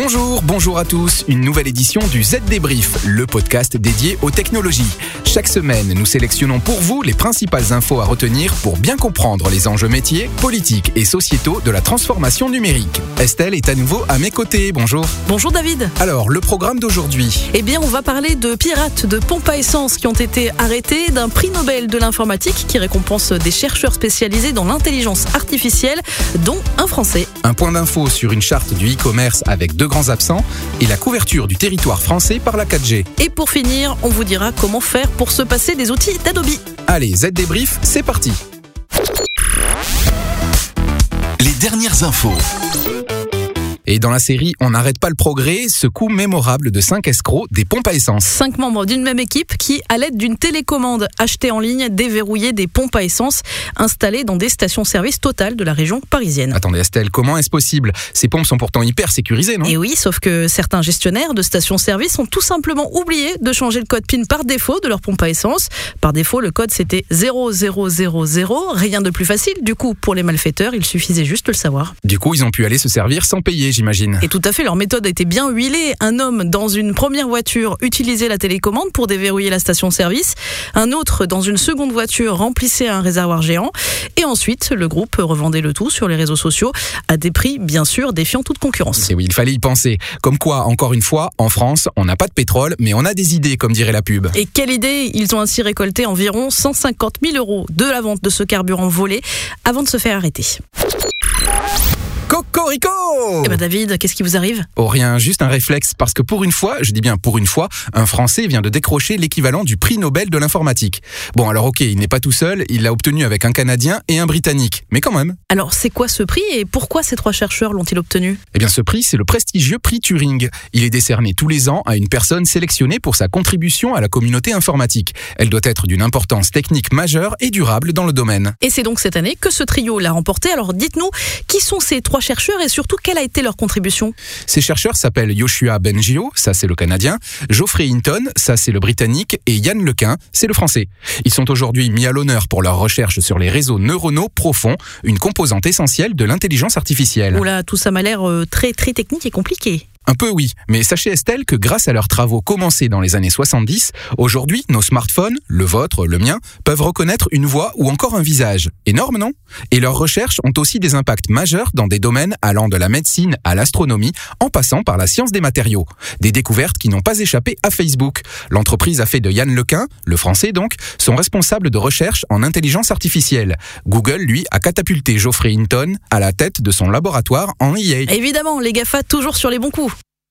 Bonjour, bonjour à tous. Une nouvelle édition du Z Débrief, le podcast dédié aux technologies. Chaque semaine, nous sélectionnons pour vous les principales infos à retenir pour bien comprendre les enjeux métiers, politiques et sociétaux de la transformation numérique. Estelle est à nouveau à mes côtés. Bonjour. Bonjour David. Alors, le programme d'aujourd'hui. Eh bien, on va parler de pirates de pompes à essence qui ont été arrêtés, d'un prix Nobel de l'informatique qui récompense des chercheurs spécialisés dans l'intelligence artificielle, dont un Français. Un point d'info sur une charte du e-commerce avec deux grands absents et la couverture du territoire français par la 4G. Et pour finir, on vous dira comment faire pour se passer des outils d'Adobe. Allez, Z débrief, c'est parti. Les dernières infos. Et dans la série On n'arrête pas le progrès, ce coup mémorable de 5 escrocs des pompes à essence. Cinq membres d'une même équipe qui, à l'aide d'une télécommande achetée en ligne, déverrouillaient des pompes à essence installées dans des stations-service totales de la région parisienne. Attendez Estelle, comment est-ce possible? Ces pompes sont pourtant hyper sécurisées, non? Et oui, sauf que certains gestionnaires de stations-service ont tout simplement oublié de changer le code PIN par défaut de leur pompe à essence. Par défaut, le code c'était 0000, rien de plus facile. Du coup, pour les malfaiteurs, il suffisait juste de le savoir. Du coup, ils ont pu aller se servir sans payer, j'imagine. Et tout à fait, leur méthode a été bien huilée. Un homme dans une première voiture utilisait la télécommande pour déverrouiller la station-service. Un autre dans une seconde voiture remplissait un réservoir géant. Et ensuite, le groupe revendait le tout sur les réseaux sociaux à des prix, bien sûr, défiant toute concurrence. Et oui, il fallait y penser. Comme quoi, encore une fois, en France, on n'a pas de pétrole, mais on a des idées, comme dirait la pub. Et quelle idée Ils ont ainsi récolté environ 150 000 euros de la vente de ce carburant volé avant de se faire arrêter. Cocorico Eh ben David, qu'est-ce qui vous arrive? Oh rien, juste un réflexe, parce que pour une fois, je dis bien pour une fois, un Français vient de décrocher l'équivalent du prix Nobel de l'informatique. Bon alors ok, il n'est pas tout seul, il l'a obtenu avec un Canadien et un Britannique, mais quand même. Alors c'est quoi ce prix et pourquoi ces trois chercheurs l'ont-ils obtenu? Eh bien ce prix, c'est le prestigieux prix Turing. Il est décerné tous les ans à une personne sélectionnée pour sa contribution à la communauté informatique. Elle doit être d'une importance technique majeure et durable dans le domaine. Et c'est donc cette année que ce trio l'a remporté. Alors dites-nous, qui sont ces trois chercheurs et surtout quelle a été leur contribution? Ces chercheurs s'appellent Yoshua Bengio, ça c'est le Canadien, Geoffrey Hinton, ça c'est le Britannique, et Yann Lequin, c'est le Français. Ils sont aujourd'hui mis à l'honneur pour leurs recherches sur les réseaux neuronaux profonds, une composante essentielle de l'intelligence artificielle. Oula, tout ça m'a l'air euh, très très technique et compliqué. Un peu oui, mais sachez Estelle que grâce à leurs travaux commencés dans les années 70, aujourd'hui nos smartphones, le vôtre, le mien, peuvent reconnaître une voix ou encore un visage. Énorme, non? Et leurs recherches ont aussi des impacts majeurs dans des domaines allant de la médecine à l'astronomie, en passant par la science des matériaux. Des découvertes qui n'ont pas échappé à Facebook. L'entreprise a fait de Yann Lequin, le français donc, son responsable de recherche en intelligence artificielle. Google, lui, a catapulté Geoffrey Hinton à la tête de son laboratoire en E EA. Évidemment, les GAFA toujours sur les bons coups.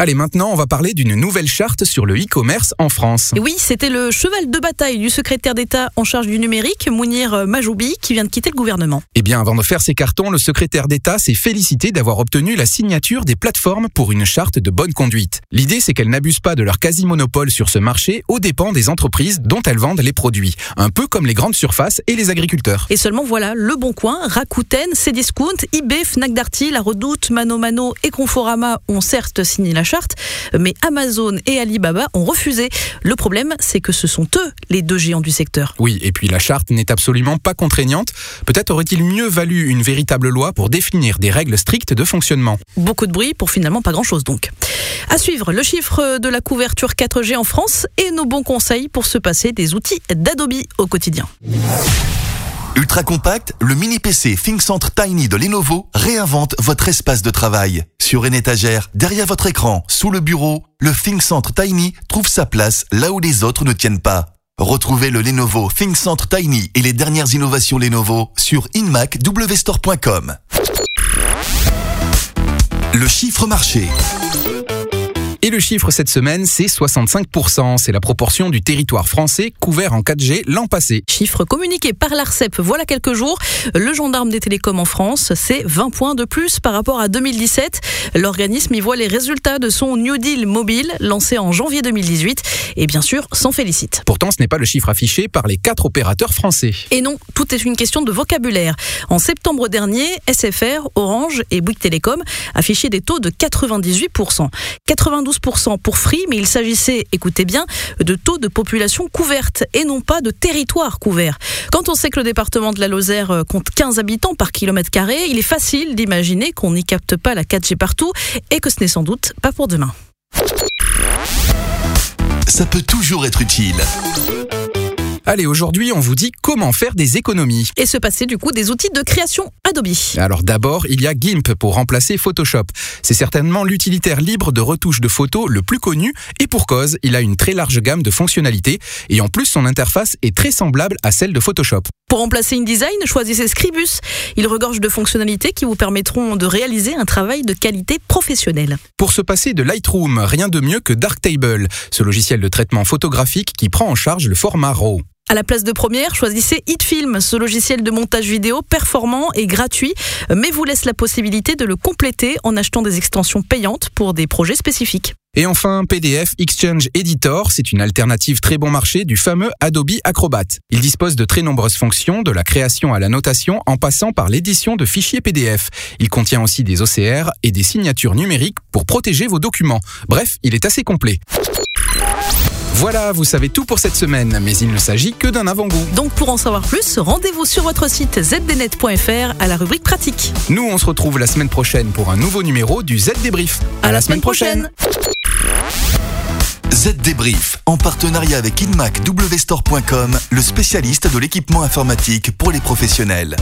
Allez, maintenant, on va parler d'une nouvelle charte sur le e-commerce en France. Et oui, c'était le cheval de bataille du secrétaire d'État en charge du numérique, Mounir Majoubi, qui vient de quitter le gouvernement. Eh bien, avant de faire ses cartons, le secrétaire d'État s'est félicité d'avoir obtenu la signature des plateformes pour une charte de bonne conduite. L'idée, c'est qu'elles n'abusent pas de leur quasi-monopole sur ce marché aux dépens des entreprises dont elles vendent les produits. Un peu comme les grandes surfaces et les agriculteurs. Et seulement voilà, Le Bon Coin, Rakuten, Cdiscount, eBay, Fnac Darty, La Redoute, Mano Mano et Conforama ont certes signé la charte, mais Amazon et Alibaba ont refusé. Le problème, c'est que ce sont eux les deux géants du secteur. Oui, et puis la charte n'est absolument pas contraignante. Peut-être aurait-il mieux valu une véritable loi pour définir des règles strictes de fonctionnement. Beaucoup de bruit pour finalement pas grand-chose donc. À suivre, le chiffre de la couverture 4G en France et nos bons conseils pour se passer des outils d'Adobe au quotidien. Ultra compact, le mini PC ThinkCentre Tiny de Lenovo réinvente votre espace de travail. Sur une étagère, derrière votre écran, sous le bureau, le ThinkCentre Tiny trouve sa place là où les autres ne tiennent pas. Retrouvez le Lenovo ThinkCentre Tiny et les dernières innovations Lenovo sur inmacwstore.com. Le chiffre marché. Et le chiffre cette semaine, c'est 65%. C'est la proportion du territoire français couvert en 4G l'an passé. Chiffre communiqué par l'ARCEP voilà quelques jours. Le gendarme des télécoms en France, c'est 20 points de plus par rapport à 2017. L'organisme y voit les résultats de son New Deal mobile lancé en janvier 2018 et bien sûr s'en félicite. Pourtant, ce n'est pas le chiffre affiché par les quatre opérateurs français. Et non, tout est une question de vocabulaire. En septembre dernier, SFR, Orange et Bouygues Télécom affichaient des taux de 98%. 92% pour Free, mais il s'agissait, écoutez bien, de taux de population couverte et non pas de territoire couvert. Quand on sait que le département de la Lozère euh, compte 15 habitants par kilomètre carré, il est facile d'imaginer qu'on n'y capte pas la 4G partout et que ce n'est sans doute pas pour demain. Ça peut toujours être utile. Allez, aujourd'hui, on vous dit comment faire des économies. Et se passer du coup des outils de création Adobe. Alors d'abord, il y a GIMP pour remplacer Photoshop. C'est certainement l'utilitaire libre de retouche de photos le plus connu et pour cause, il a une très large gamme de fonctionnalités et en plus son interface est très semblable à celle de Photoshop. Pour remplacer InDesign, choisissez Scribus. Il regorge de fonctionnalités qui vous permettront de réaliser un travail de qualité professionnelle. Pour se passer de Lightroom, rien de mieux que Darktable, ce logiciel de traitement photographique qui prend en charge le format RAW. À la place de première, choisissez HitFilm, ce logiciel de montage vidéo performant et gratuit, mais vous laisse la possibilité de le compléter en achetant des extensions payantes pour des projets spécifiques. Et enfin, PDF Exchange Editor, c'est une alternative très bon marché du fameux Adobe Acrobat. Il dispose de très nombreuses fonctions, de la création à la notation en passant par l'édition de fichiers PDF. Il contient aussi des OCR et des signatures numériques pour protéger vos documents. Bref, il est assez complet. Voilà, vous savez tout pour cette semaine, mais il ne s'agit que d'un avant-goût. Donc pour en savoir plus, rendez-vous sur votre site zdnet.fr à la rubrique pratique. Nous, on se retrouve la semaine prochaine pour un nouveau numéro du Z Débrief. À, la, semaine prochaine. Z Débrief, en partenariat avec InMacWstore.com, le spécialiste de l'équipement informatique pour les professionnels.